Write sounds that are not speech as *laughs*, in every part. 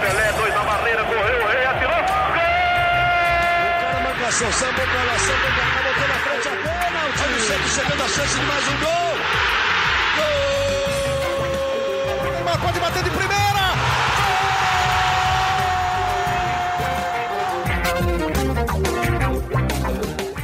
Pelé, dois na barreira, correu, o rei atirou. Gol! O cara marcação, sambou pra lá, sambou pra cá, na frente a. Olha o Santos chegando a chance de mais um gol. Gol! O Neymar pode bater de primeira.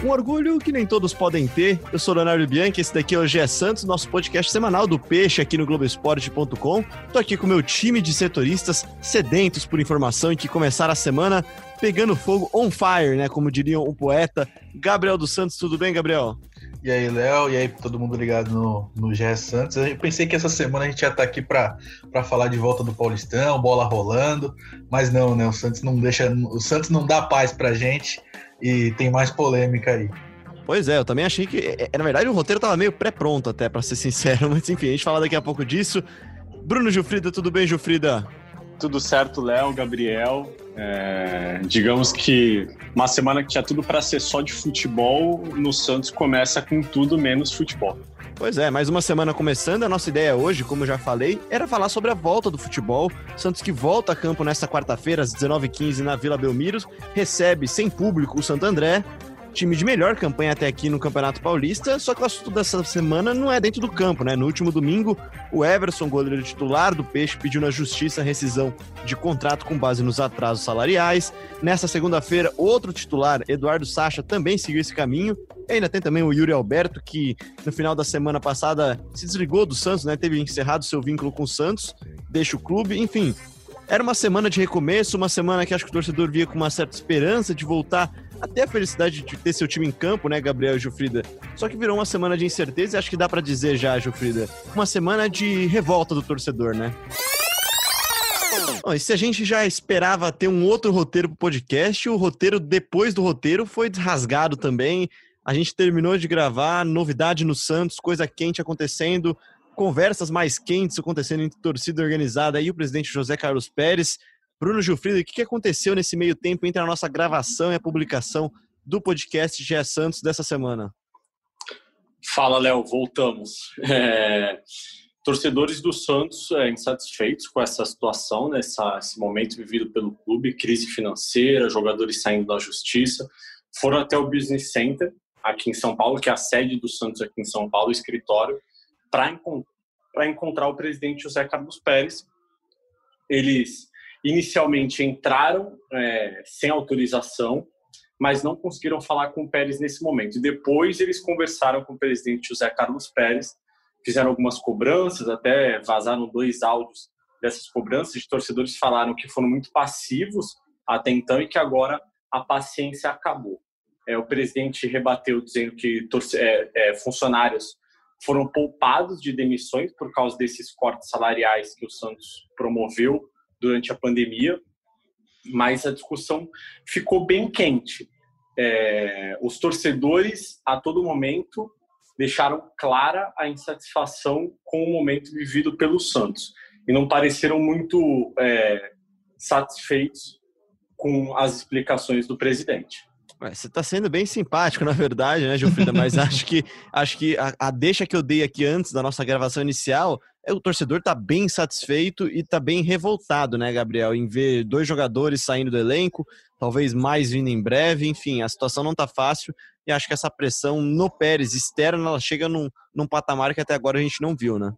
Um orgulho que nem todos podem ter. Eu sou Leonardo Bianchi, esse daqui é o GE Santos, nosso podcast semanal do Peixe aqui no Globoesporte.com. Tô aqui com meu time de setoristas sedentos por informação e que começaram a semana pegando fogo on fire, né? Como diriam um poeta. Gabriel dos Santos, tudo bem, Gabriel? E aí, Léo, e aí, todo mundo ligado no, no GE Santos. Eu pensei que essa semana a gente ia estar aqui para falar de volta do Paulistão, bola rolando, mas não, né? O Santos não deixa. O Santos não dá paz pra gente e tem mais polêmica aí. Pois é, eu também achei que. é, Na verdade, o roteiro tava meio pré-pronto, até, pra ser sincero, *laughs* mas enfim, a gente fala daqui a pouco disso. Bruno Gilfrida, tudo bem, Gilfrida? Tudo certo, Léo, Gabriel. É, digamos que uma semana que tinha tudo para ser só de futebol, no Santos começa com tudo menos futebol. Pois é, mais uma semana começando. A nossa ideia hoje, como já falei, era falar sobre a volta do futebol. Santos que volta a campo nesta quarta-feira, às 19h15, na Vila Belmiro, recebe sem público o Santo André. Time de melhor campanha até aqui no Campeonato Paulista, só que o assunto dessa semana não é dentro do campo, né? No último domingo, o Everson, goleiro titular do Peixe, pediu na justiça rescisão de contrato com base nos atrasos salariais. Nessa segunda-feira, outro titular, Eduardo Sacha, também seguiu esse caminho. E ainda tem também o Yuri Alberto, que no final da semana passada se desligou do Santos, né? Teve encerrado seu vínculo com o Santos, deixa o clube, enfim. Era uma semana de recomeço, uma semana que acho que o torcedor via com uma certa esperança de voltar até a felicidade de ter seu time em campo, né, Gabriel e Jufrida? Só que virou uma semana de incerteza e acho que dá pra dizer já, Jufrida, uma semana de revolta do torcedor, né? E se a gente já esperava ter um outro roteiro pro podcast, o roteiro depois do roteiro foi rasgado também. A gente terminou de gravar, novidade no Santos, coisa quente acontecendo, conversas mais quentes acontecendo entre torcida organizada e o presidente José Carlos Pérez. Bruno Gilfrido, o que aconteceu nesse meio tempo entre a nossa gravação e a publicação do podcast GE Santos dessa semana? Fala, Léo, voltamos. *laughs* É, torcedores do Santos é, insatisfeitos com essa situação, né, essa, esse momento vivido pelo clube, crise financeira, jogadores saindo da justiça, foram até o Business Center, aqui em São Paulo, que é a sede do Santos aqui em São Paulo, o escritório, para encont encontrar o presidente José Carlos Pérez. Eles inicialmente entraram é, sem autorização, mas não conseguiram falar com o Pérez nesse momento. Depois eles conversaram com o presidente José Carlos Pérez, fizeram algumas cobranças, até vazaram dois áudios dessas cobranças de torcedores falaram que foram muito passivos até então e que agora a paciência acabou. É, o presidente rebateu dizendo que é, é, funcionários foram poupados de demissões por causa desses cortes salariais que o Santos promoveu durante a pandemia, mas a discussão ficou bem quente. É, os torcedores, a todo momento, deixaram clara a insatisfação com o momento vivido pelo Santos e não pareceram muito é, satisfeitos com as explicações do presidente. Você está sendo bem simpático, na verdade, né, Gilfrida? Mas *laughs* acho que, acho que a, a, deixa que eu dei aqui antes da nossa gravação inicial o torcedor tá bem satisfeito e tá bem revoltado, né, Gabriel, em ver dois jogadores saindo do elenco, talvez mais vindo em breve, enfim, a situação não tá fácil e acho que essa pressão no Pérez externa ela chega num, num patamar que até agora a gente não viu, né?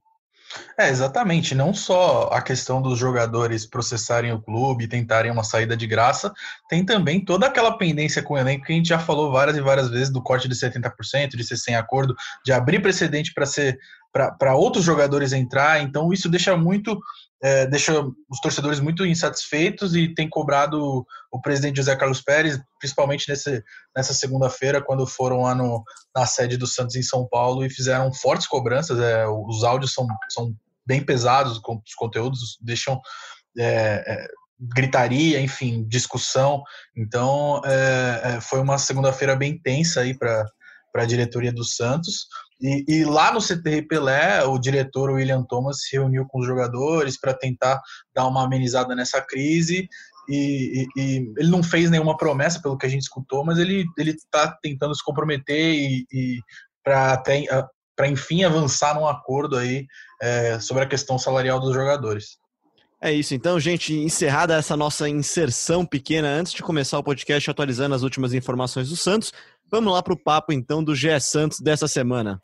É, exatamente. Não só a questão dos jogadores processarem o clube tentarem uma saída de graça, tem também toda aquela pendência com o elenco que a gente já falou várias e várias vezes do corte de 70%, de ser sem acordo, de abrir precedente para ser para outros jogadores entrar. Então isso deixa muito é, deixa os torcedores muito insatisfeitos e tem cobrado o presidente José Carlos Pérez, principalmente nesse, nessa segunda-feira, quando foram lá no, na sede do Santos em São Paulo e fizeram fortes cobranças. É, os áudios são, são bem pesados, os conteúdos deixam é, é, gritaria, enfim, discussão. Então é, é, foi uma segunda-feira bem tensa aí para a diretoria do Santos. E, e, lá no CTR Pelé, o diretor William Thomas se reuniu com os jogadores para tentar dar uma amenizada nessa crise. E, e, e, ele não fez nenhuma promessa, pelo que a gente escutou, mas ele ele está tentando se comprometer e, para até para enfim avançar num acordo aí é, sobre a questão salarial dos jogadores. É isso, então, gente, encerrada essa nossa inserção pequena antes de começar o podcast atualizando as últimas informações do Santos, vamos lá para o papo então do GE Santos dessa semana.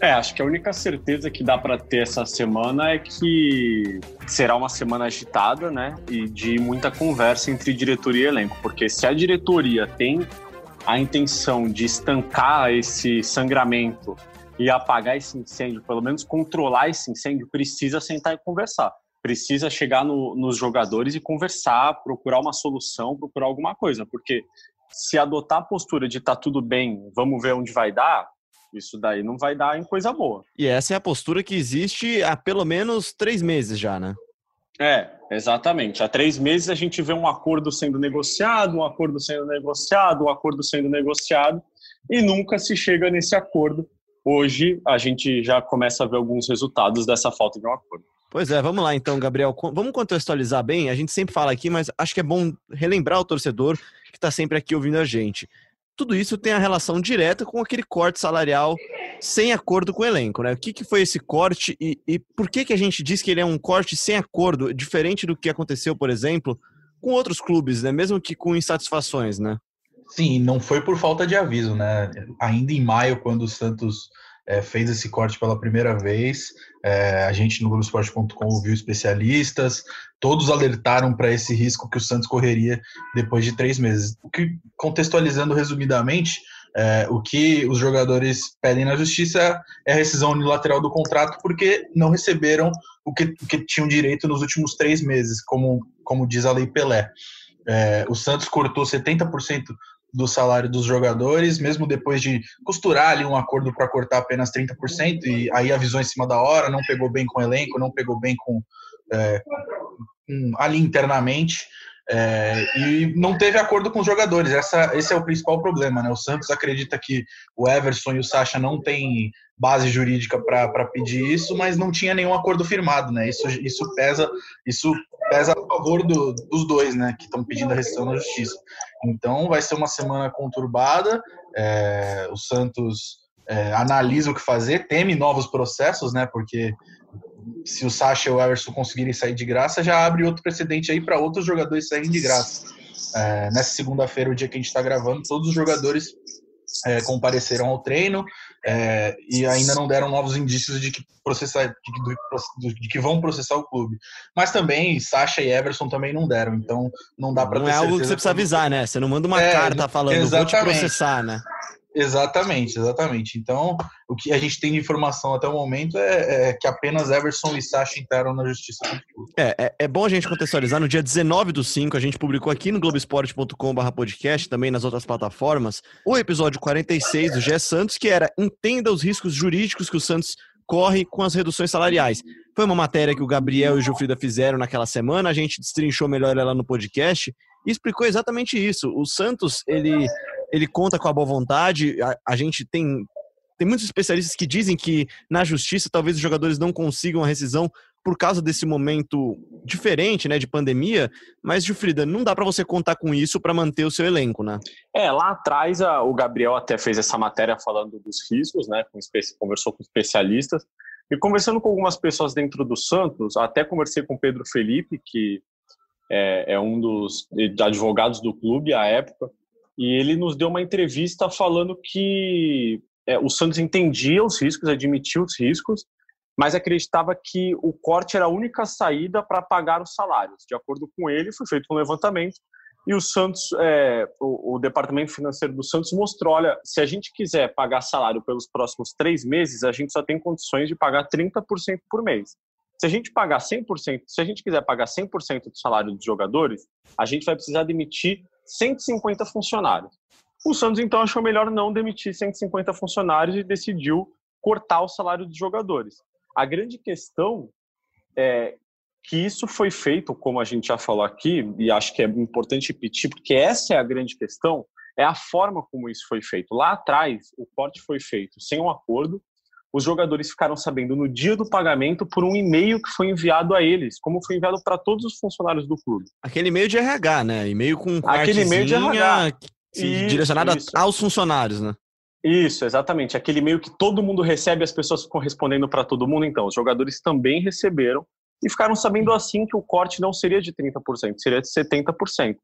É, acho que a única certeza que dá para ter essa semana é que será uma semana agitada, né? E de muita conversa entre diretoria e elenco, porque se a diretoria tem a intenção de estancar esse sangramento e apagar esse incêndio, pelo menos controlar esse incêndio, precisa sentar e conversar. Precisa chegar no, nos jogadores e conversar, procurar uma solução, procurar alguma coisa, porque se adotar a postura de tá tudo bem, vamos ver onde vai dar, isso daí não vai dar em coisa boa. E essa é a postura que existe há pelo menos três meses já, né? É, exatamente. Há três meses a gente vê um acordo sendo negociado, um acordo sendo negociado, um acordo sendo negociado, e nunca se chega nesse acordo. Hoje a gente já começa a ver alguns resultados dessa falta de um acordo. Pois é, vamos lá então, Gabriel. Vamos contextualizar bem. A gente sempre fala aqui, mas acho que é bom relembrar o torcedor que está sempre aqui ouvindo a gente tudo isso tem a relação direta com aquele corte salarial sem acordo com o elenco, né? O que, que foi esse corte e, e por que, que a gente diz que ele é um corte sem acordo, diferente do que aconteceu, por exemplo, com outros clubes, né? Mesmo que com insatisfações, né? Sim, não foi por falta de aviso, né? Ainda em maio, quando o Santos é, fez esse corte pela primeira vez. É, a gente no Globoesporte.com ouviu especialistas, todos alertaram para esse risco que o Santos correria depois de três meses. O que, contextualizando resumidamente, é, o que os jogadores pedem na justiça é a rescisão unilateral do contrato porque não receberam o que, o que tinham direito nos últimos três meses, como, como diz a Lei Pelé. É, o Santos cortou 70% do salário dos jogadores, mesmo depois de costurar ali um acordo para cortar apenas 30%, e aí avisou em cima da hora, não pegou bem com o elenco, não pegou bem com, é, com ali internamente. É, e não teve acordo com os jogadores. Essa, esse é o principal problema. Né? O Santos acredita que o Everson e o Sacha não têm base jurídica para pedir isso, mas não tinha nenhum acordo firmado. Né? Isso, isso pesa isso pesa favor do, dos dois né? que estão pedindo a rescisão na justiça. Então vai ser uma semana conturbada. É, o Santos é, analisa o que fazer, teme novos processos, né? porque se o Sacha e o Everson conseguirem sair de graça, já abre outro precedente aí para outros jogadores saírem de graça. É, nessa segunda-feira, o dia que a gente está gravando, todos os jogadores é, compareceram ao treino é, e ainda não deram novos indícios de que processar, de, de, que vão processar o clube. Mas também Sacha e Everson também não deram, então não dá para. Não é algo que você precisa avisar, né? Você não manda uma é, carta falando exatamente. vou te processar, né? Exatamente, exatamente. Então, o que a gente tem de informação até o momento é, é que apenas Everson e Sacha entraram na justiça É, é, é, bom a gente contextualizar. No dia 19 do 5, a gente publicou aqui no globesport.com.br podcast, também nas outras plataformas, o episódio 46 do Gé Santos, que era Entenda os riscos jurídicos que o Santos corre com as reduções salariais. Foi uma matéria que o Gabriel e o Gilfrida fizeram naquela semana, a gente destrinchou melhor ela no podcast e explicou exatamente isso. O Santos, ele ele conta com a boa vontade. A, a gente tem, tem muitos especialistas que dizem que na justiça talvez os jogadores não consigam a rescisão por causa desse momento diferente, né, de pandemia, mas Gilfrida, não dá para você contar com isso para manter o seu elenco, né? É, lá atrás a, o Gabriel até fez essa matéria falando dos riscos, né, com, conversou com especialistas, e conversando com algumas pessoas dentro do Santos, até conversei com Pedro Felipe, que é, é um dos advogados do clube à época, e ele nos deu uma entrevista falando que é, o Santos entendia os riscos, admitia os riscos, mas acreditava que o corte era a única saída para pagar os salários. De acordo com ele, foi feito um levantamento e o Santos, é, o, o, departamento financeiro do Santos mostrou, olha, se a gente quiser pagar salário pelos próximos três meses, a gente só tem condições de pagar 30% por mês. Se a gente pagar 100%, se a gente quiser pagar 100% do salário dos jogadores, a gente vai precisar demitir 150 funcionários. O Santos então achou melhor não demitir 150 funcionários e decidiu cortar o salário dos jogadores. A grande questão é que isso foi feito, como a gente já falou aqui, e acho que é importante repetir, porque essa é a grande questão, é a forma como isso foi feito. Lá atrás, o corte foi feito sem um acordo, os jogadores ficaram sabendo no dia do pagamento por um e-mail que foi enviado a eles, como foi enviado para todos os funcionários do clube. Aquele e-mail de RH, né? E-mail com Aquele e-mail de RH. direcionado isso. aos funcionários, né? Isso, exatamente. Aquele meio que todo mundo recebe, as pessoas ficam respondendo para todo mundo. Então, os jogadores também receberam e ficaram sabendo assim que o corte não seria de 30%, seria de 70%.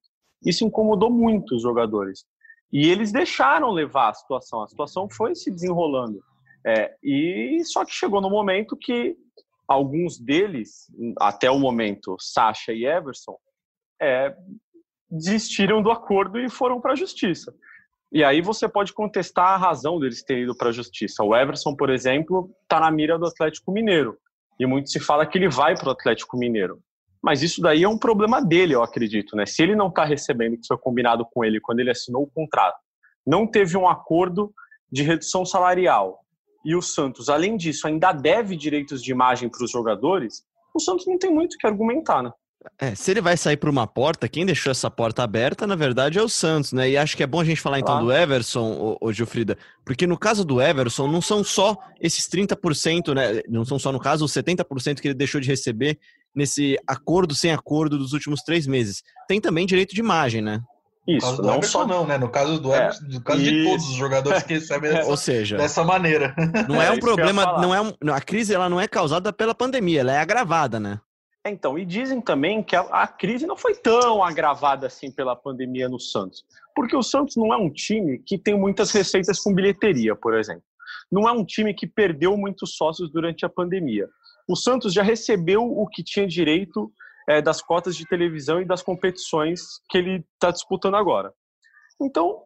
Isso incomodou muito os jogadores. E eles deixaram levar a situação. A situação foi se desenrolando. É, e só que chegou no momento que alguns deles, até o momento, Sasha e Everson, é, desistiram do acordo e foram para a justiça. E aí você pode contestar a razão deles terem ido para a justiça. O Everson, por exemplo, está na mira do Atlético Mineiro. E muito se fala que ele vai para o Atlético Mineiro. Mas isso daí é um problema dele, eu acredito. Né? Se ele não está recebendo o que foi combinado com ele quando ele assinou o contrato, não teve um acordo de redução salarial, e o Santos, além disso, ainda deve direitos de imagem para os jogadores, o Santos não tem muito o que argumentar, né? É, se ele vai sair por uma porta, quem deixou essa porta aberta, na verdade, é o Santos, né? E acho que é bom a gente falar então do Everson, ô, ô Gilfrida, porque no caso do Everson, não são só esses 30%, né? Não são só, no caso, os 70% que ele deixou de receber nesse acordo sem acordo dos últimos três meses. Tem também direito de imagem, né? Isso, não só não, né? No caso do é, no caso de todos os jogadores que recebem *laughs* dessa, Ou seja, dessa maneira. *laughs* Não é um problema, não é um, a crise ela não é causada pela pandemia, ela é agravada, né? Então, e dizem também que a, a, crise não foi tão agravada assim pela pandemia no Santos. Porque o Santos não é um time que tem muitas receitas com bilheteria, por exemplo. Não é um time que perdeu muitos sócios durante a pandemia. O Santos já recebeu o que tinha direito é, das cotas de televisão e das competições que ele está disputando agora. Então.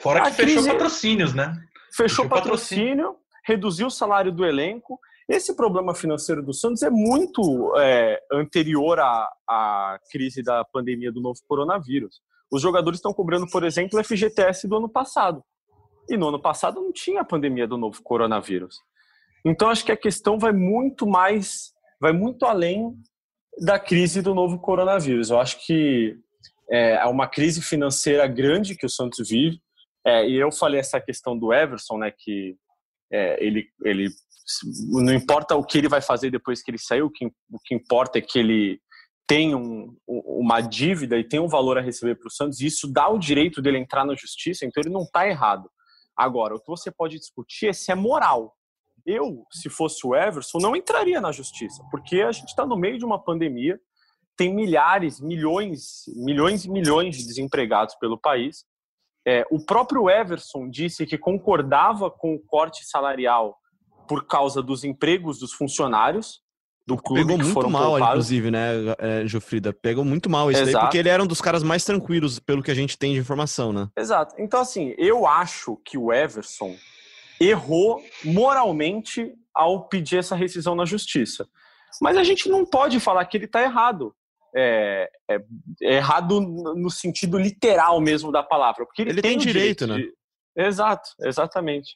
Fora que fechou patrocínios, né? Fechou, fechou patrocínio, patrocínio, reduziu o salário do elenco esse problema financeiro do Santos é muito é, anterior à, à crise da pandemia do novo coronavírus. Os jogadores estão cobrando, por exemplo, o FGTS do ano passado. E no ano passado não tinha a pandemia do novo coronavírus. Então acho que a questão vai muito mais, vai muito além da crise do novo coronavírus. Eu acho que é, uma crise financeira grande que o Santos vive. É, e eu falei essa questão do Everson, né, que é, ele, ele não importa o que ele vai fazer depois que ele saiu, o que, o que importa é que ele tem um, uma dívida e tem um valor a receber para o Santos, e isso dá o direito dele entrar na justiça, então ele não está errado. Agora, o que você pode discutir é se é moral. Eu, se fosse o Everson, não entraria na justiça, porque a gente está no meio de uma pandemia, tem milhares, milhões, milhões e milhões de desempregados pelo país. É, o próprio Everson disse que concordava com o corte salarial por causa dos empregos dos funcionários do clube Pegou muito mal, poupados. inclusive, né, é, Jufrida? Pegou muito mal isso Exato. daí, porque ele era um dos caras mais tranquilos, pelo que a gente tem de informação, né? Exato. Então, assim, eu acho que o Everson errou moralmente ao pedir essa rescisão na justiça. Mas a gente não pode falar que ele está errado. É, é, é, errado no sentido literal mesmo da palavra. Porque ele, ele tem, tem direito, direito, né? De... Exato, exatamente.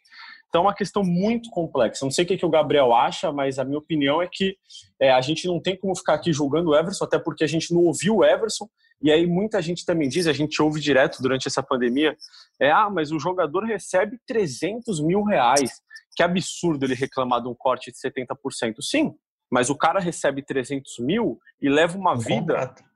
Então é uma questão muito complexa. Não sei o que, que o Gabriel acha, mas a minha opinião é que é, a gente não tem como ficar aqui julgando o Everson, até porque a gente não ouviu o Everson. E aí muita gente também diz, a gente ouve direto durante essa pandemia, é, ah, mas o jogador recebe 300 mil reais. Que absurdo ele reclamar de um corte de 70%. Sim, mas o cara recebe 300 mil e leva uma um vida... Contrato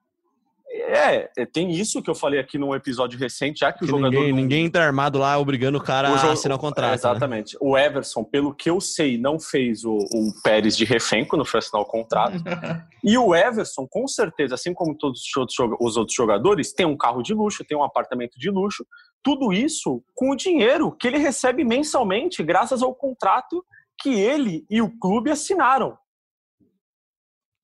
é, é, tem isso que eu falei aqui num episódio recente, já que, que o jogador. Ninguém, não... ninguém tá armado lá obrigando o cara o a assinar o contrato. É, exatamente. Né? O Everson, pelo que eu sei, não fez o, o Pérez de refém quando foi assinar o contrato. *laughs* e o Everson, com certeza, assim como todos os outros jogadores, tem um carro de luxo, tem um apartamento de luxo. Tudo isso com o dinheiro que ele recebe mensalmente, graças ao contrato que ele e o clube assinaram.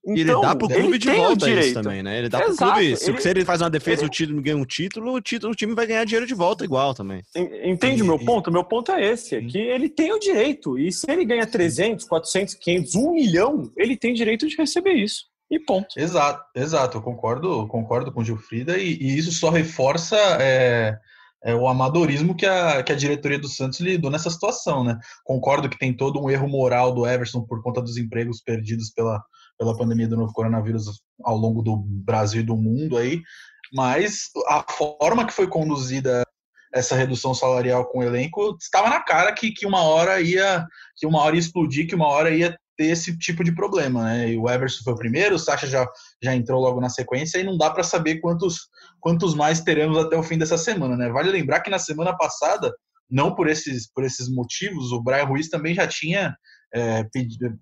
Então, e ele dá pro clube de volta isso também, né? Ele dá Exato. pro clube isso. Ele, se ele faz uma defesa e ele... o time ganha um título, o, título, o time vai ganhar dinheiro de volta igual também. Entende o meu ponto? O meu ponto é esse, é que ele tem o direito. E se ele ganha 300, 400, 500, 1 milhão, ele tem direito de receber isso. E ponto. Exato, exato. Eu concordo, concordo com o Gilfrida e, e isso só reforça é, é, o amadorismo que a, que a diretoria do Santos lidou nessa situação, né? Concordo que tem todo um erro moral do Everson por conta dos empregos perdidos pela, pela pandemia do novo coronavírus ao longo do Brasil e do mundo aí, mas a forma que foi conduzida essa redução salarial com o elenco estava na cara que, que uma hora ia que uma hora ia explodir, que uma hora ia ter esse tipo de problema, né? E o Everson foi o primeiro, o Sacha já, já entrou logo na sequência e não dá para saber quantos quantos mais teremos até o fim dessa semana, né? Vale lembrar que na semana passada não por esses, por esses motivos, o Brian Ruiz também já tinha é, pedido,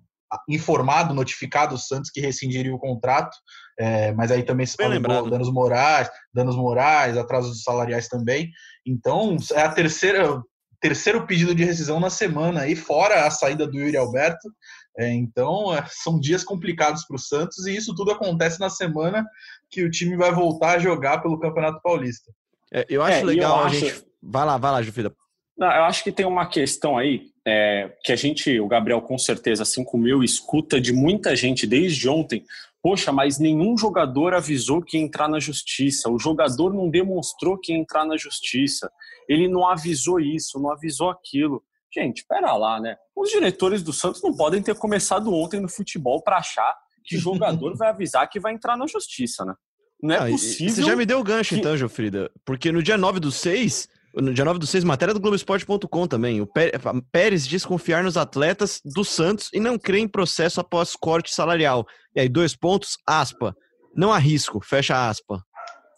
informado, notificado o Santos que rescindiria o contrato, é, mas aí também se falou danos morais, danos morais, atrasos salariais também. Então, é a terceira terceiro pedido de rescisão na semana aí, fora a saída do Yuri Alberto. É, então, é, são dias complicados para o Santos e isso tudo acontece na semana que o time vai voltar a jogar pelo Campeonato Paulista. É, eu acho legal eu a acho... gente. Vai lá, vai lá, Jufida. Não, eu acho que tem uma questão aí é, que a gente, o Gabriel com certeza, assim como eu, escuta de muita gente desde ontem. Poxa, mas nenhum jogador avisou que ia entrar na justiça. O jogador não demonstrou que ia entrar na justiça. Ele não avisou isso, não avisou aquilo. Gente, pera lá, né? Os diretores do Santos não podem ter começado ontem no futebol para achar que jogador *laughs* vai avisar que vai entrar na justiça, né? Não é ah, possível. Você já me deu o gancho, que... então, Jofrida. Porque no dia 9 do 6, no dia 9 do 6, matéria do Globoesporte.com também. O Pérez diz confiar nos atletas do Santos e não crê em processo após corte salarial. E aí, dois pontos, aspa. Não há risco, fecha aspa.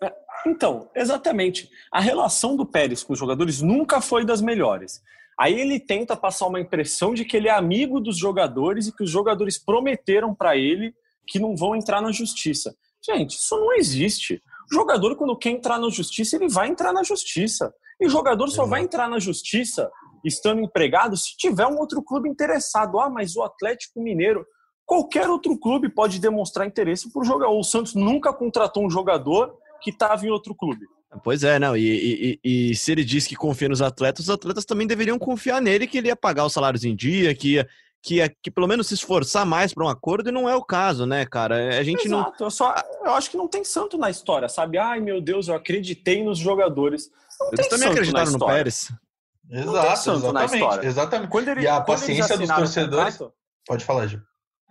É, então, exatamente. A relação do Pérez com os jogadores nunca foi das melhores. Aí ele tenta passar uma impressão de que ele é amigo dos jogadores e que os jogadores prometeram para ele que não vão entrar na justiça. Gente, isso não existe. O jogador, quando quer entrar na justiça, ele vai entrar na justiça. E o jogador só vai entrar na justiça estando empregado se tiver um outro clube interessado. Ah, mas o Atlético Mineiro. Qualquer outro clube pode demonstrar interesse por jogar. O Santos nunca contratou um jogador que estava em outro clube. Pois é, não. E, e, e, se ele diz que confia nos atletas, os atletas também deveriam confiar nele que ele ia pagar os salários em dia, que ia, que, ia, que pelo menos se esforçar mais para um acordo, e não é o caso, né, cara? A gente Exato. não. Eu, só, eu acho que não tem santo na história, sabe? Ai, meu Deus, eu acreditei nos jogadores. Eles também acreditaram no Pérez. Exato, exatamente. exatamente. Quando ele, e a paciência dos torcedores. Contrato, Pode falar, Gil.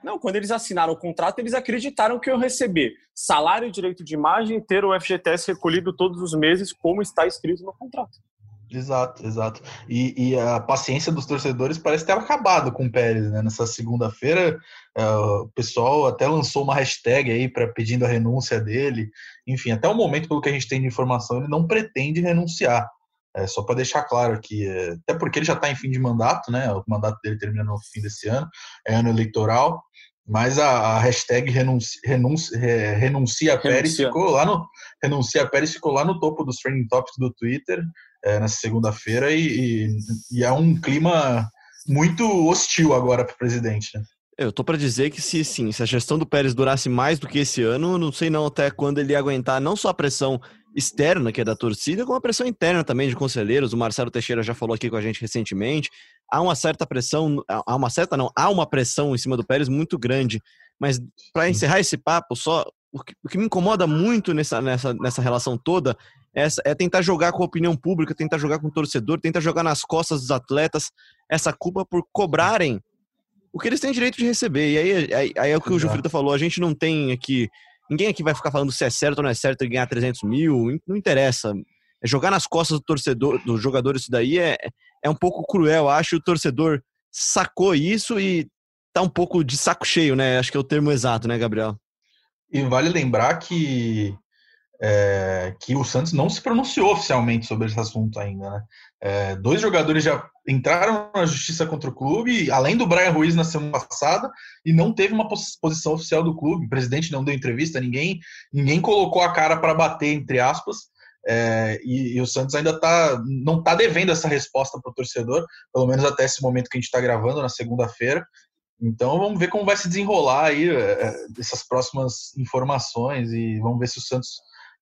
Não, quando eles assinaram o contrato, eles acreditaram que eu receber salário, direito de imagem e ter o FGTS recolhido todos os meses, como está escrito no contrato. Exato, exato. E, e, a paciência dos torcedores parece ter acabado com o Pérez, né? Nessa segunda-feira, uh, o pessoal até lançou uma hashtag aí para pedindo a renúncia dele. Enfim, até o momento, pelo que a gente tem de informação, ele não pretende renunciar. É, só para deixar claro aqui, é, até porque ele já está em fim de mandato, né? O mandato dele termina no fim desse ano, é ano eleitoral. Mas a, a hashtag renuncia, renuncia, renuncia Pérez ficou lá no renuncia Pérez ficou lá no topo dos trending topics do Twitter é, nessa segunda-feira e, e, e, é um clima muito hostil agora para o presidente. Né? Eu tô para dizer que se sim, se a gestão do Pérez durasse mais do que esse ano, não sei não até quando ele ia aguentar não só a pressão externa, que é da torcida, como a pressão interna também de conselheiros. O Marcelo Teixeira já falou aqui com a gente recentemente. Há uma certa pressão, há uma certa não, há uma pressão em cima do Pérez muito grande. Mas para encerrar esse papo, só o que, me incomoda muito nessa, nessa, nessa relação toda é, é tentar jogar com a opinião pública, tentar jogar com o torcedor, tentar jogar nas costas dos atletas essa culpa por cobrarem o que eles têm direito de receber. E aí, aí, aí é o que o Gilfrida falou, a gente não tem aqui Ninguém aqui vai ficar falando se é certo ou não é certo ganhar 300 mil, não interessa. É jogar nas costas do torcedor, do jogador, isso daí é, é um pouco cruel, acho. O torcedor sacou isso e tá um pouco de saco cheio, né? Acho que é o termo exato, né, Gabriel? E vale lembrar que é, que o Santos não se pronunciou oficialmente sobre esse assunto ainda. Né? É, dois jogadores já entraram na justiça contra o clube, além do Brian Ruiz na semana passada, e não teve uma posição oficial do clube. O presidente não deu entrevista, ninguém, ninguém colocou a cara para bater, entre aspas. É, e, e, o Santos ainda tá, não está devendo essa resposta para o torcedor, pelo menos até esse momento que a gente está gravando, na segunda-feira. Então vamos ver como vai se desenrolar aí é, é, essas próximas informações e vamos ver se o Santos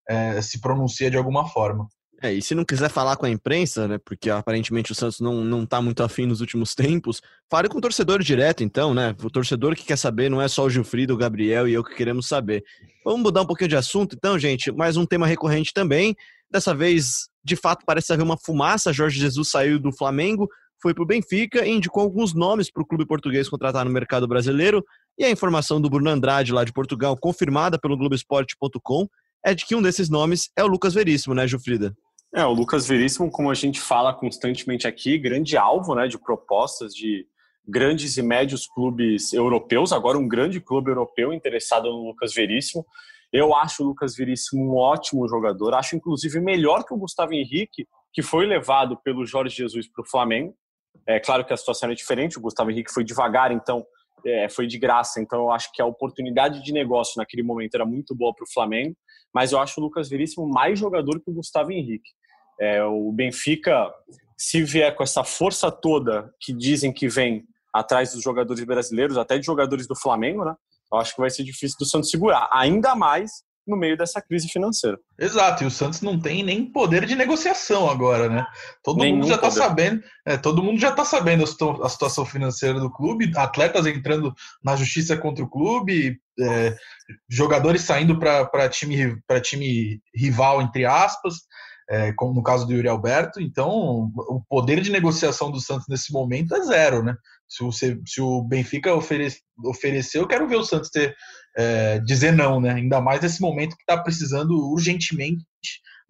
é, se pronuncia de alguma forma. É, e se não quiser falar com a imprensa, né, porque aparentemente o Santos não, não tá muito afim nos últimos tempos, fale com o torcedor direto, então, né? O torcedor que quer saber não é só o Gilfrido, o Gabriel e eu que queremos saber. Vamos mudar um pouquinho de assunto, então, gente. Mais um tema recorrente também. Dessa vez, de fato, parece haver uma fumaça. Jorge Jesus saiu do Flamengo, foi para o Benfica e indicou alguns nomes para o clube português contratar no mercado brasileiro. E a informação do Bruno Andrade, lá de Portugal, confirmada pelo Globoesporte.com, é de que um desses nomes é o Lucas Veríssimo, né, Jufrida? É, o Lucas Veríssimo, como a gente fala constantemente aqui, grande alvo né, de propostas de grandes e médios clubes europeus, agora um grande clube europeu interessado no Lucas Veríssimo. Eu acho o Lucas Veríssimo um ótimo jogador, acho inclusive melhor que o Gustavo Henrique, que foi levado pelo Jorge Jesus para o Flamengo. É claro que a situação é diferente, o Gustavo Henrique foi devagar, então é, foi de graça. Então eu acho que a oportunidade de negócio naquele momento era muito boa para o Flamengo, mas eu acho o Lucas Veríssimo mais jogador que o Gustavo Henrique. É, o Benfica, se vier com essa força toda que dizem que vem atrás dos jogadores brasileiros, até de jogadores do Flamengo, né? Eu acho que vai ser difícil do Santos segurar, ainda mais no meio dessa crise financeira. Exato, e o Santos não tem nem poder de negociação agora, né? Todo Nenhum mundo já está sabendo, é, todo mundo já está sabendo a, situação financeira do clube, atletas entrando na justiça contra o clube, é, jogadores saindo para time, time rival, entre aspas é, como no caso do Yuri Alberto. Então, o poder de negociação do Santos nesse momento é zero, né? Se, você, se o Benfica oferece, oferecer, eu quero ver o Santos ter, é, dizer não, né? Ainda mais nesse momento que está precisando urgentemente,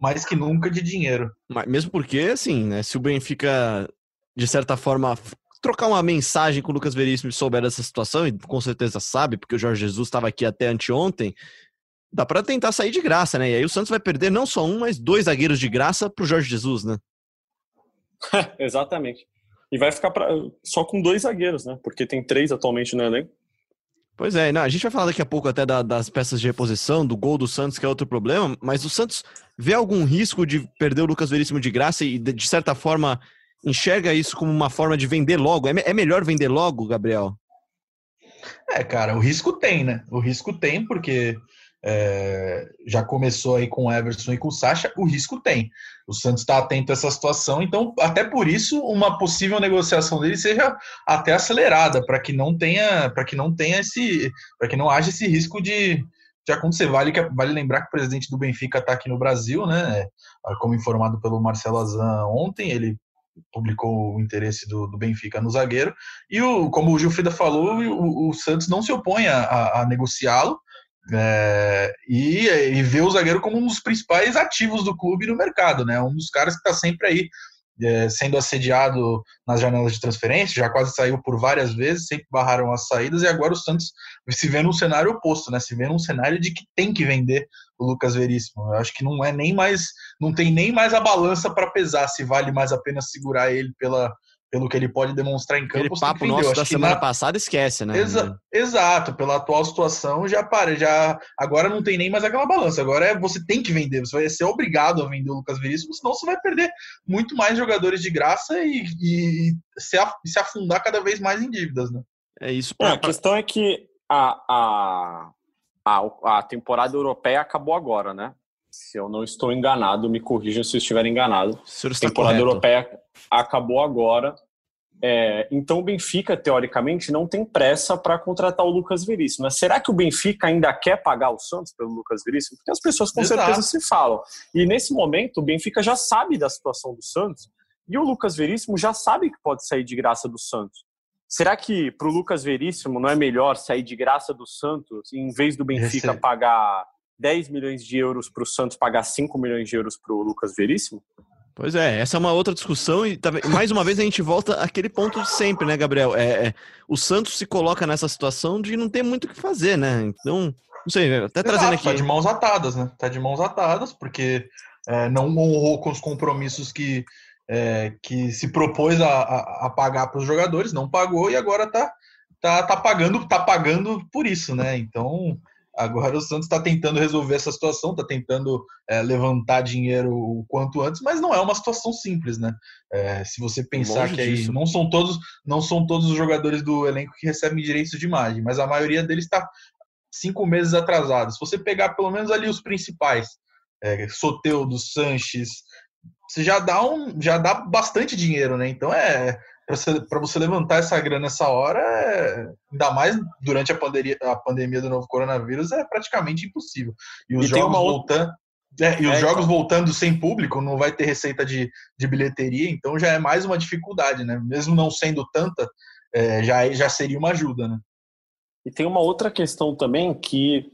mais que nunca, de dinheiro. Mas mesmo porque, assim, né, se o Benfica, de certa forma, trocar uma mensagem com o Lucas Veríssimo e souber dessa situação, e com certeza sabe, porque o Jorge Jesus estava aqui até anteontem, dá para tentar sair de graça, né? E aí o Santos vai perder não só um, mas dois zagueiros de graça pro Jorge Jesus, né? *laughs* Exatamente. E vai ficar pra, só com dois zagueiros, né? Porque tem três atualmente no elenco. Pois é, não, a gente vai falar daqui a pouco até da, das peças de reposição, do gol do Santos, que é outro problema, mas o Santos vê algum risco de perder o Lucas Veríssimo de graça e, de, de certa forma, enxerga isso como uma forma de vender logo? É, é melhor vender logo, Gabriel? É, cara, o risco tem, né? O risco tem, porque é, já começou aí com o Everson e com o Sacha, o risco tem. O Santos está atento a essa situação, então, até por isso, uma possível negociação dele seja até acelerada, para que não tenha, para que não tenha esse, para que não haja esse risco de, de acontecer. Vale, vale lembrar que o presidente do Benfica está aqui no Brasil, né? Como informado pelo Marcelo Azan ontem, ele publicou o interesse do, do, Benfica no zagueiro. E o, como o Gilfrida falou, o, o Santos não se opõe a, a, a negociá-lo, é, e, e vê o zagueiro como um dos principais ativos do clube no mercado, né? Um dos caras que está sempre aí é, sendo assediado nas janelas de transferência, já quase saiu por várias vezes, sempre barraram as saídas, e agora o Santos se vê num cenário oposto, né? Se vê num cenário de que tem que vender o Lucas Veríssimo. Eu acho que não é nem mais, não tem nem mais a balança para pesar se vale mais a pena segurar ele pela, pelo que ele pode demonstrar em campo. Aquele papo nosso da semana na... passada esquece, né? Exa exato, pela atual situação já para, já agora não tem nem mais aquela balança. Agora é você tem que vender, você vai ser obrigado a vender o Lucas Veríssimo, senão você vai perder muito mais jogadores de graça e, e se, se afundar cada vez mais em dívidas, né? É isso. Pra... É, a questão é que a, a, a, a temporada europeia acabou agora, né? Se eu não estou enganado, me corrijam se eu estiver enganado. A temporada correto. europeia acabou agora. É, então o Benfica, teoricamente, não tem pressa para contratar o Lucas Veríssimo. Mas será que o Benfica ainda quer pagar o Santos pelo Lucas Veríssimo? Porque as pessoas com Exato. certeza se falam. E nesse momento o Benfica já sabe da situação do Santos e o Lucas Veríssimo já sabe que pode sair de graça do Santos. Será que para o Lucas Veríssimo não é melhor sair de graça do Santos em vez do Benfica Esse... pagar 10 milhões de euros para o Santos pagar 5 milhões de euros para o Lucas Veríssimo? Pois é, essa é uma outra discussão e mais uma vez a gente volta àquele ponto de sempre, né, Gabriel? É, é, o Santos se coloca nessa situação de não ter muito o que fazer, né? Então, não sei, até Exato, trazendo aqui. Tá de mãos atadas, né? Tá de mãos atadas, porque é, não honrou com os compromissos que, é, que se propôs a, a, a pagar para os jogadores, não pagou e agora tá, tá, tá, pagando, tá pagando por isso, né? Então Agora o Santos está tentando resolver essa situação, está tentando é, levantar dinheiro o quanto antes, mas não é uma situação simples, né? É, se você pensar Longe que aí não são todos, não são todos os jogadores do elenco que recebem direitos de imagem, mas a maioria deles está cinco meses atrasado. Se você pegar pelo menos ali os principais, é, Soteudo, Sanches, você já dá um, já dá bastante dinheiro, né? Então é para você levantar essa grana nessa hora, é, ainda mais durante a pandemia, a pandemia do novo coronavírus, é praticamente impossível. E os e jogos voltando. É, e os é, jogos então... voltando sem público, não vai ter receita de, de bilheteria, então já é mais uma dificuldade, né? Mesmo não sendo tanta, é, já, já seria uma ajuda, né? E tem uma outra questão também que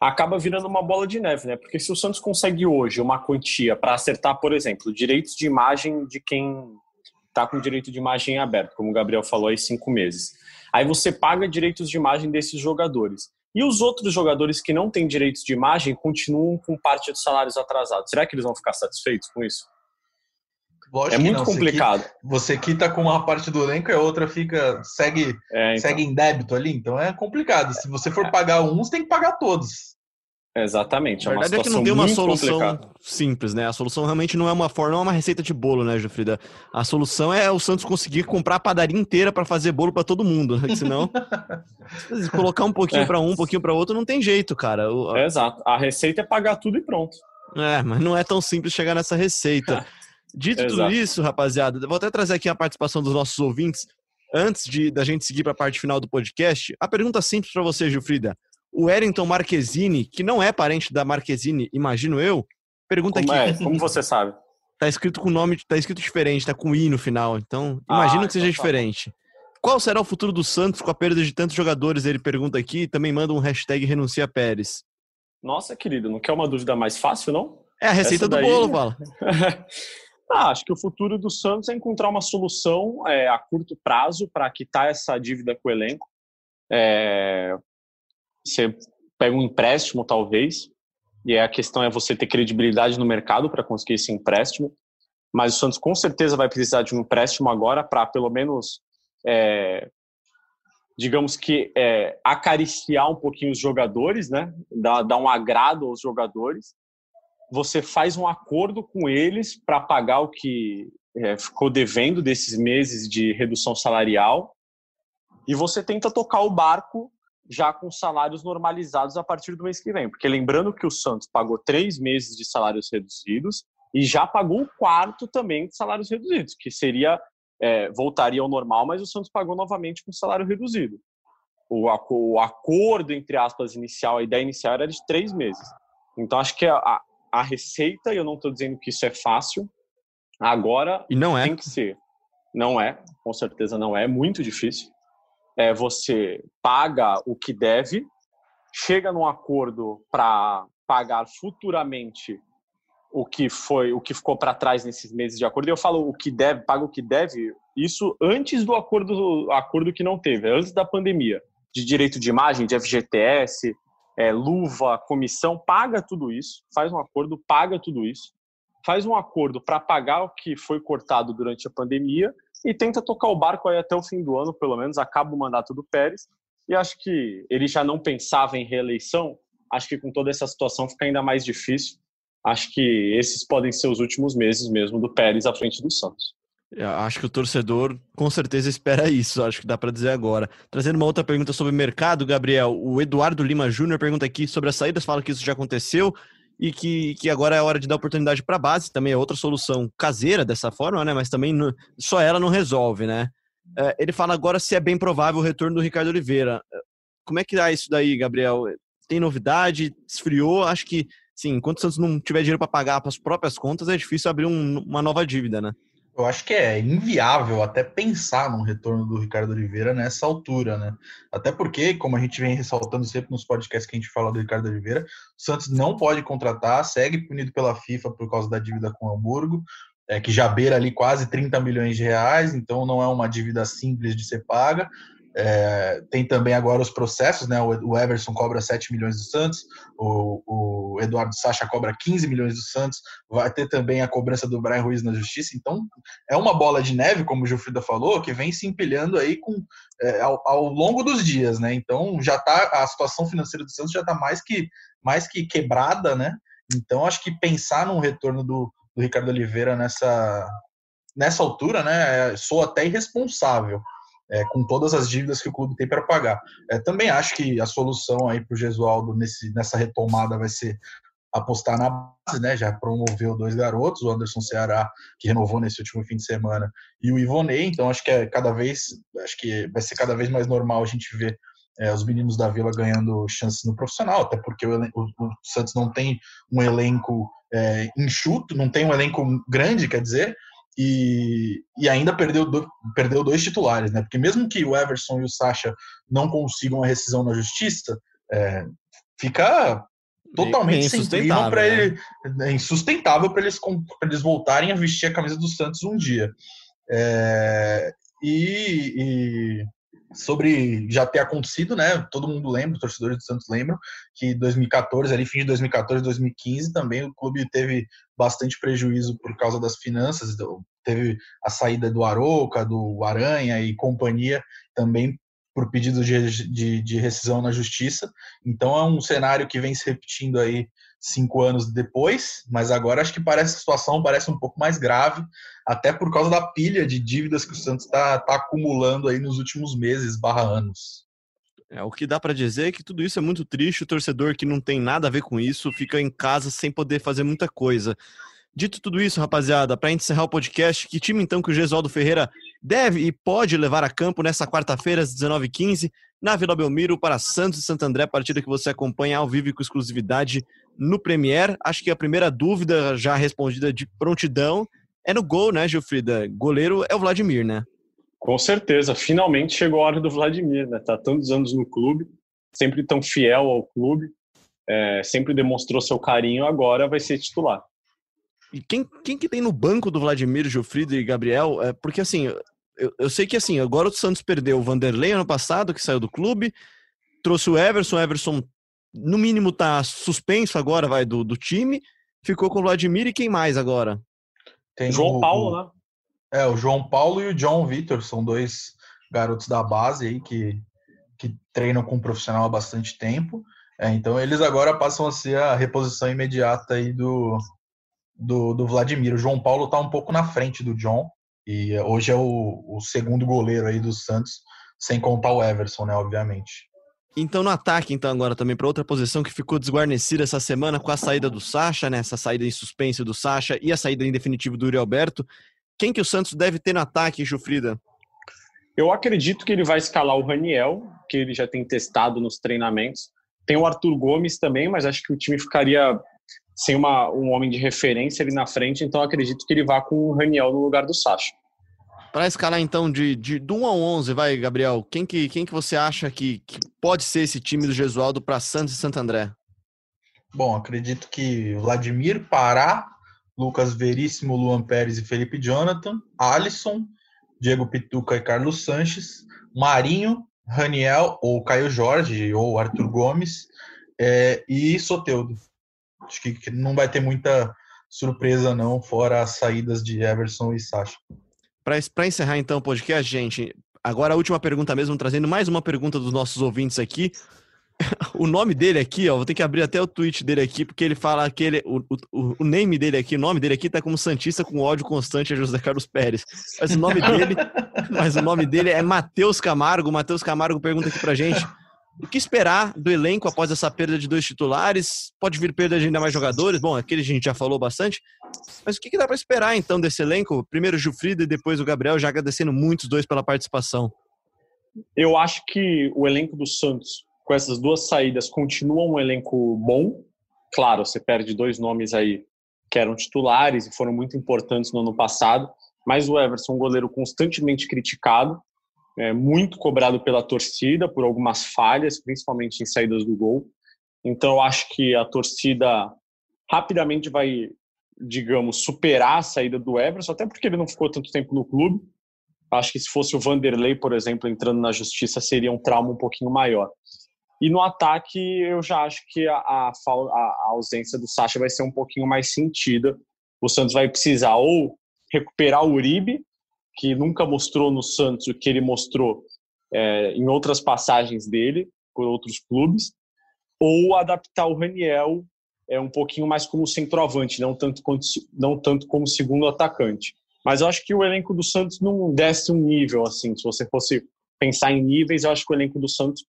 acaba virando uma bola de neve, né? Porque se o Santos consegue hoje uma quantia para acertar, por exemplo, direitos de imagem de quem está com direito de imagem aberto, como o Gabriel falou aí, cinco meses. Aí você paga direitos de imagem desses jogadores. E os outros jogadores que não têm direitos de imagem continuam com parte dos salários atrasados. Será que eles vão ficar satisfeitos com isso? Lógico é muito não, complicado. Você quita com uma parte do elenco e a outra fica segue, É, então, segue em débito ali, então é complicado. Se você for pagar um, você tem que pagar todos. Exatamente. A É uma verdade é que não tem uma solução complicada. simples, né? A solução realmente não é uma forma, não é uma receita de bolo, né, Jufrida? A solução é o Santos conseguir comprar a padaria inteira para fazer bolo para todo mundo, né? Senão, se colocar um pouquinho É. para um, um pouquinho para outro, não tem jeito, cara. O- É, exato. A receita é pagar tudo e pronto. É, mas não é tão simples chegar nessa receita. *laughs* Dito tudo Exato. isso, rapaziada, vou até trazer aqui a participação dos nossos ouvintes. Antes de da gente seguir para a parte final do podcast, a pergunta simples para você, Gilfrida. O Wellington Marquezine, que não é parente da Marquezine, imagino eu, pergunta Como, aqui. é, como você sabe? *laughs* Tá escrito com nome, tá escrito diferente, tá com i no final. Então, imagino Ah, que seja então tá diferente. Qual será o futuro do Santos com a perda de tantos jogadores? Ele pergunta aqui e também manda um hashtag renuncia Pérez. Nossa, querido, não quer uma dúvida mais fácil, não? É a receita Essa do daí- bolo, fala. *laughs* Ah, acho que o futuro do Santos é encontrar uma solução é, a curto prazo para quitar essa dívida com o elenco. É, você pega um empréstimo, talvez, e a questão é você ter credibilidade no mercado para conseguir esse empréstimo. Mas o Santos com certeza vai precisar de um empréstimo agora para, pelo menos, é, digamos que, é, acariciar um pouquinho os jogadores, né? dar, dar um agrado aos jogadores você faz um acordo com eles para pagar o que é, ficou devendo desses meses de redução salarial e você tenta tocar o barco já com salários normalizados a partir do mês que vem. Porque lembrando que o Santos pagou três meses de salários reduzidos e já pagou o quarto também de salários reduzidos, que seria é, voltaria ao normal, mas o Santos pagou novamente com salário reduzido. O, o acordo, entre aspas, inicial, a ideia inicial era de três meses. Então, acho que a, a- a receita, e eu não estou dizendo que isso é fácil, agora E não é. tem que ser. Não é, com certeza não é, é muito difícil. É, você paga o que deve, chega num acordo para pagar futuramente o que foi, o que ficou para trás nesses meses de acordo. E eu falo o que deve, paga o que deve, isso antes do acordo, acordo que não teve, antes da pandemia, de direito de imagem, de FGTS, é, luva, comissão, paga tudo isso, faz um acordo, paga tudo isso, faz um acordo para pagar o que foi cortado durante a pandemia e tenta tocar o barco aí até o fim do ano, pelo menos, acaba o mandato do Pérez. E acho que ele já não pensava em reeleição, acho que com toda essa situação fica ainda mais difícil. Acho que esses podem ser os últimos meses mesmo do Pérez à frente do Santos. Eu Acho que o torcedor com certeza espera *laughs* isso, acho que dá para dizer agora. Trazendo uma outra pergunta sobre mercado, Gabriel, o Eduardo Lima Júnior pergunta aqui sobre as saídas, fala que isso já aconteceu e que, que agora é hora de dar oportunidade para a base, também é outra solução caseira dessa forma, né? Mas também não- só ela não resolve, né? É, ele fala agora se é bem provável o retorno do Ricardo Oliveira. Como é que dá isso daí, Gabriel? Tem novidade? Esfriou? Acho que, sim, enquanto o Santos não tiver dinheiro para pagar para as próprias contas, é difícil abrir um- uma nova dívida, né? Eu acho que é inviável até pensar num retorno do Ricardo Oliveira nessa altura, né? Até porque, como a gente vem ressaltando sempre nos podcasts que a gente fala do Ricardo Oliveira, o Santos não pode contratar, segue punido pela FIFA por causa da dívida com o Hamburgo, é, que já beira ali quase 30 milhões de reais, então não é uma dívida simples de ser paga. É, tem também agora os processos, né? O Everson cobra 7 milhões do Santos, o, o Eduardo Sacha cobra 15 milhões do Santos, vai ter também a cobrança do Brian Ruiz na justiça, então é uma bola de neve, como o Gilfrida falou, que vem se empilhando aí com, é, ao, ao longo dos dias, né? Então já tá a situação financeira do Santos já está mais que mais que quebrada, né? Então acho que pensar num retorno do, do Ricardo Oliveira nessa nessa altura, né, é, sou até irresponsável. É, com todas as dívidas que o clube tem para pagar. É, também acho que a solução aí para o Gesualdo nesse, nessa retomada vai ser apostar na base, né? Já promoveu dois garotos, o Anderson Ceará, que renovou nesse último fim de semana, e o Ivonei, então acho que é cada vez, acho que vai ser cada vez mais normal a gente ver é, os meninos da Vila ganhando chances no profissional, até porque o, o Santos não tem um elenco é, enxuto, não tem um elenco grande, quer dizer, e, e ainda perdeu, do- perdeu dois titulares, né? Porque mesmo que o Everson e o Sacha não consigam a rescisão na justiça, é, fica totalmente insustentável, para né? ele, é insustentável para eles, pra eles voltarem a vestir a camisa do Santos um dia. É, e, e sobre já ter acontecido, né? Todo mundo lembra, os torcedores do Santos lembram que 2014, ali fim de 2014, 2015, também o clube teve bastante prejuízo por causa das finanças, teve a saída do Aroca, do Aranha e companhia também por pedido de, de, de rescisão na justiça. Então é um cenário que vem se repetindo aí cinco anos depois, mas agora acho que parece a situação parece um pouco mais grave, até por causa da pilha de dívidas que o Santos está tá acumulando aí nos últimos meses, barra anos. É, o que dá para dizer é que tudo isso é muito triste, o torcedor que não tem nada a ver com isso fica em casa sem poder fazer muita coisa. Dito tudo isso, rapaziada, para encerrar o podcast, que time então que o Gesualdo Ferreira deve e pode levar a campo nessa quarta-feira às 19h15 na Vila Belmiro para Santos e Santo André, partida que você acompanha ao vivo e com exclusividade no Premier. Acho que a primeira dúvida já respondida de prontidão é no gol, né, Gilfrida? Goleiro é o Vladimir, né? Com certeza, finalmente chegou a hora do Vladimir, né? Tá tantos anos no clube, sempre tão fiel ao clube, é, sempre demonstrou seu carinho, agora vai ser titular. E quem, quem que tem no banco do Vladimir, Gilfrida e Gabriel? É, porque assim, eu, eu sei que assim, agora o Santos perdeu o Vanderlei ano passado, que saiu do clube, trouxe o Everson, o Everson no mínimo tá suspenso agora, vai, do, do time. Ficou com o Vladimir e quem mais agora? Tem João o, Paulo, né? É, o João Paulo e o John Vitor são dois garotos da base aí que, que treinam com um profissional há bastante tempo. É, então eles agora passam a ser a reposição imediata aí do, do, do Vladimir. O João Paulo está um pouco na frente do John e hoje é o, o segundo goleiro aí do Santos, sem contar o Everson, né, obviamente. Então, no ataque, então, agora também para outra posição que ficou desguarnecida essa semana com a saída do Sacha, né? Essa saída em suspense do Sacha e a saída em definitivo do Uri Alberto. Quem que o Santos deve ter no ataque, Jufrida? Eu acredito que ele vai escalar o Raniel, que ele já tem testado nos treinamentos. Tem o Arthur Gomes também, mas acho que o time ficaria sem uma, um homem de referência ali na frente, então acredito que ele vá com o Raniel no lugar do Sacha. Para escalar então de, de, do 1 ao 11, vai, Gabriel, quem que, quem que você acha que, que pode ser esse time do Gesualdo para Santos e Santo André? Bom, acredito que Vladimir, Pará, Lucas Veríssimo, Luan Pérez e Felipe Jonathan, Alisson, Diego Pituca e Carlos Sanches, Marinho, Raniel ou Caio Jorge ou Arthur Gomes é, e Soteudo. Acho que não vai ter muita surpresa não, fora as saídas de Everson e Sacha. Para encerrar então o podcast, gente, agora a última pergunta mesmo, trazendo mais uma pergunta dos nossos ouvintes aqui. *laughs* o nome dele aqui, ó, vou ter que abrir até o tweet dele aqui, porque ele fala que ele, o, o, o name dele aqui, o nome dele aqui tá como Santista com ódio constante a José Carlos Pérez. Mas o nome dele, *laughs* mas o nome dele é Matheus Camargo. Matheus Camargo pergunta aqui pra gente o que esperar do elenco após essa perda de dois titulares? Pode vir perda de ainda mais jogadores? Bom, aquele a gente já falou bastante. Mas o que, dá para esperar então desse elenco? Primeiro o Gilfrida e depois o Gabriel, já agradecendo muito os dois pela participação. Eu acho que o elenco do Santos, com essas duas saídas, continua um elenco bom. Claro, você perde dois nomes aí que eram titulares e foram muito importantes no ano passado, mas o Everson, um goleiro constantemente criticado, é, muito cobrado pela torcida por algumas falhas, principalmente em saídas do gol. Então, acho que a torcida rapidamente vai, digamos, superar a saída do Everson, até porque ele não ficou tanto tempo no clube. Acho que se fosse o Vanderlei, por exemplo, entrando na justiça, seria um trauma um pouquinho maior. E no ataque, eu já acho que a, a, a ausência do Sacha vai ser um pouquinho mais sentida. O Santos vai precisar ou recuperar o Uribe, que nunca mostrou no Santos o que ele mostrou é, em outras passagens dele por outros clubes, ou adaptar o Raniel é um pouquinho mais como centroavante, não tanto, quanto, não tanto como segundo atacante. Mas eu acho que o elenco do Santos não desce um nível assim. Se você fosse pensar em níveis, eu acho que o elenco do Santos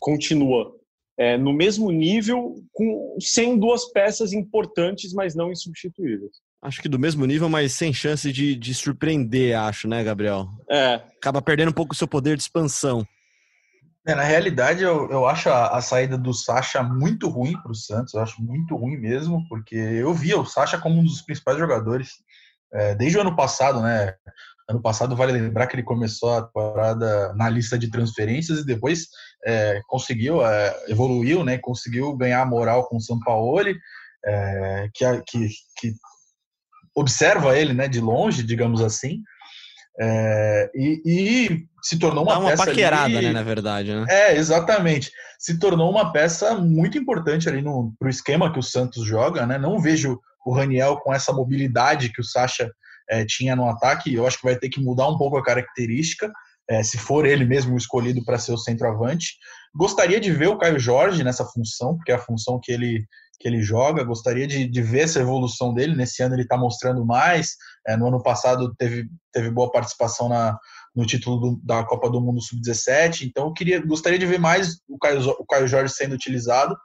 continua é, no mesmo nível, com, sem duas peças importantes, mas não insubstituíveis. Acho que do mesmo nível, mas sem chance de, de surpreender, acho, né, Gabriel? É. Acaba perdendo um pouco o seu poder de expansão. É, na realidade, eu, eu acho a, a saída do Sacha muito ruim para o Santos. Eu acho muito ruim mesmo, porque eu via o Sacha como um dos principais jogadores é, desde o ano passado, né? Ano passado, vale lembrar que ele começou a temporada na lista de transferências e depois é, conseguiu, é, evoluiu, né? Conseguiu ganhar moral com o São Paulo, é, que, que, que observa ele né, de longe, digamos assim. É, e, e, se tornou uma, Dá uma peça paquerada, ali... né, na verdade, né? É, exatamente. Se tornou uma peça muito importante ali no pro esquema que o Santos joga, né? Não vejo o Raniel com essa mobilidade que o Sacha é, tinha no ataque. Eu acho que vai ter que mudar um pouco a característica, é, se for ele mesmo escolhido para ser o centroavante. Gostaria de ver o Caio Jorge nessa função, porque é a função que ele que ele joga. Gostaria de, de ver essa evolução dele. Nesse ano ele está mostrando mais. É, no ano passado teve, teve boa participação na, no título do, da Copa do Mundo Sub-17. Então eu queria, gostaria de ver mais o Caio, o Caio Jorge sendo utilizado.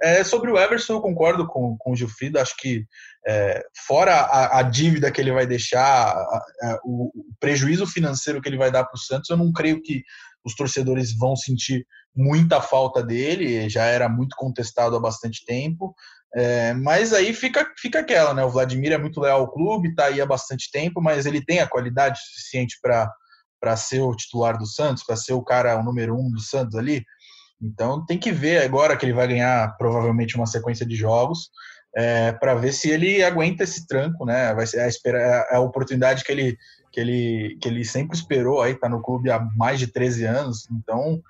É, sobre o Everson, eu concordo com, com o Gilfrido. Acho que, é, fora a, a, dívida que ele vai deixar, a, a, o, o, prejuízo financeiro que ele vai dar para o Santos, eu não creio que os torcedores vão sentir muita falta dele. Já era muito contestado há bastante tempo. É, mas aí fica, fica aquela, né? O Vladimir é muito leal ao clube, está aí há bastante tempo, mas ele tem a qualidade suficiente para ser o titular do Santos, para ser o cara, o número um do Santos ali. Então tem que ver agora que ele vai ganhar provavelmente uma sequência de jogos é, para ver se ele aguenta esse tranco, né? Vai ser a, espera, é a oportunidade que ele, que ele, que ele sempre esperou aí, tá no clube há mais de 13 anos. Então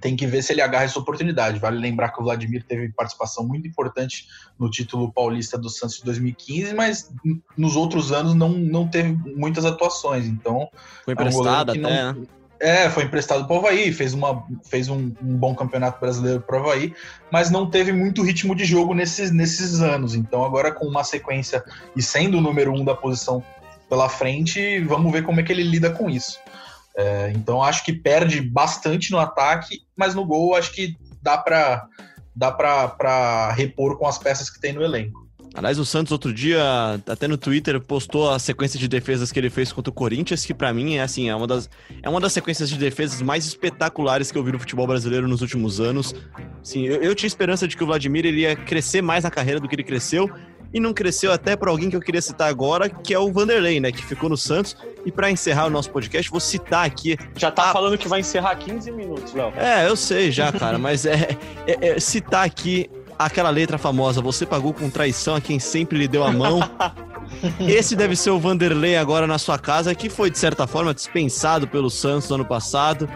tem que ver se ele agarra essa oportunidade. Vale lembrar que o Vladimir teve participação muito importante no título paulista do Santos de 2015, mas nos outros anos não, não teve muitas atuações. Então foi emprestado é um até, não, né? É, foi emprestado para o Havaí, fez, uma, fez um, um bom campeonato brasileiro para o Havaí, mas não teve muito ritmo de jogo nesses, nesses anos. Então, agora com uma sequência e sendo o número um da posição pela frente, vamos ver como é que ele lida com isso. É, então, acho que perde bastante no ataque, mas no gol acho que dá para dá para repor com as peças que tem no elenco. Aliás, o Santos outro dia, até no Twitter, postou a sequência de defesas que ele fez contra o Corinthians, que para mim é assim, é uma, das, é uma das sequências de defesas mais espetaculares que eu vi no futebol brasileiro nos últimos anos. Sim, eu, eu tinha esperança de que o Vladimir iria crescer mais na carreira do que ele cresceu, e não cresceu até para alguém que eu queria citar agora, que é o Vanderlei, né, que ficou no Santos. E para encerrar o nosso podcast, vou citar aqui. Já tá a... falando que vai encerrar 15 minutos, Léo. É, eu sei já, cara, mas é, é, é citar aqui aquela letra famosa, você pagou com traição a quem sempre lhe deu a mão. *laughs* Esse deve ser o Vanderlei agora na sua casa, que foi, de certa forma, dispensado pelo Santos no ano passado.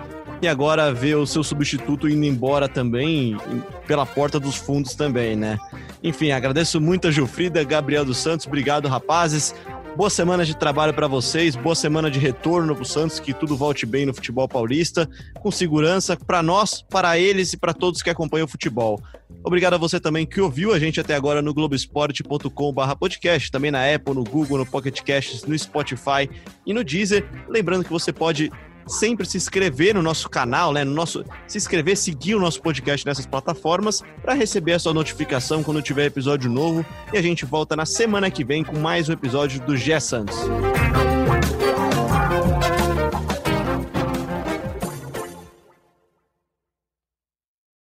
E agora vê o seu substituto indo embora também, pela porta dos fundos também, né? Enfim, agradeço muito a Gilfrida, Gabriel dos Santos. Obrigado, rapazes. Boa semana de trabalho para vocês, boa semana de retorno para o Santos, que tudo volte bem no futebol paulista, com segurança para nós, para eles e para todos que acompanham o futebol. Obrigado a você também que ouviu a gente até agora no globesport.com/podcast, também na Apple, no Google, no Pocket Casts, no Spotify e no Deezer. Lembrando que você pode sempre se inscrever no nosso canal, né? No nosso, se inscrever, seguir o nosso podcast nessas plataformas para receber a sua notificação quando tiver episódio novo. E a gente volta na semana que vem com mais um episódio do Gé Santos.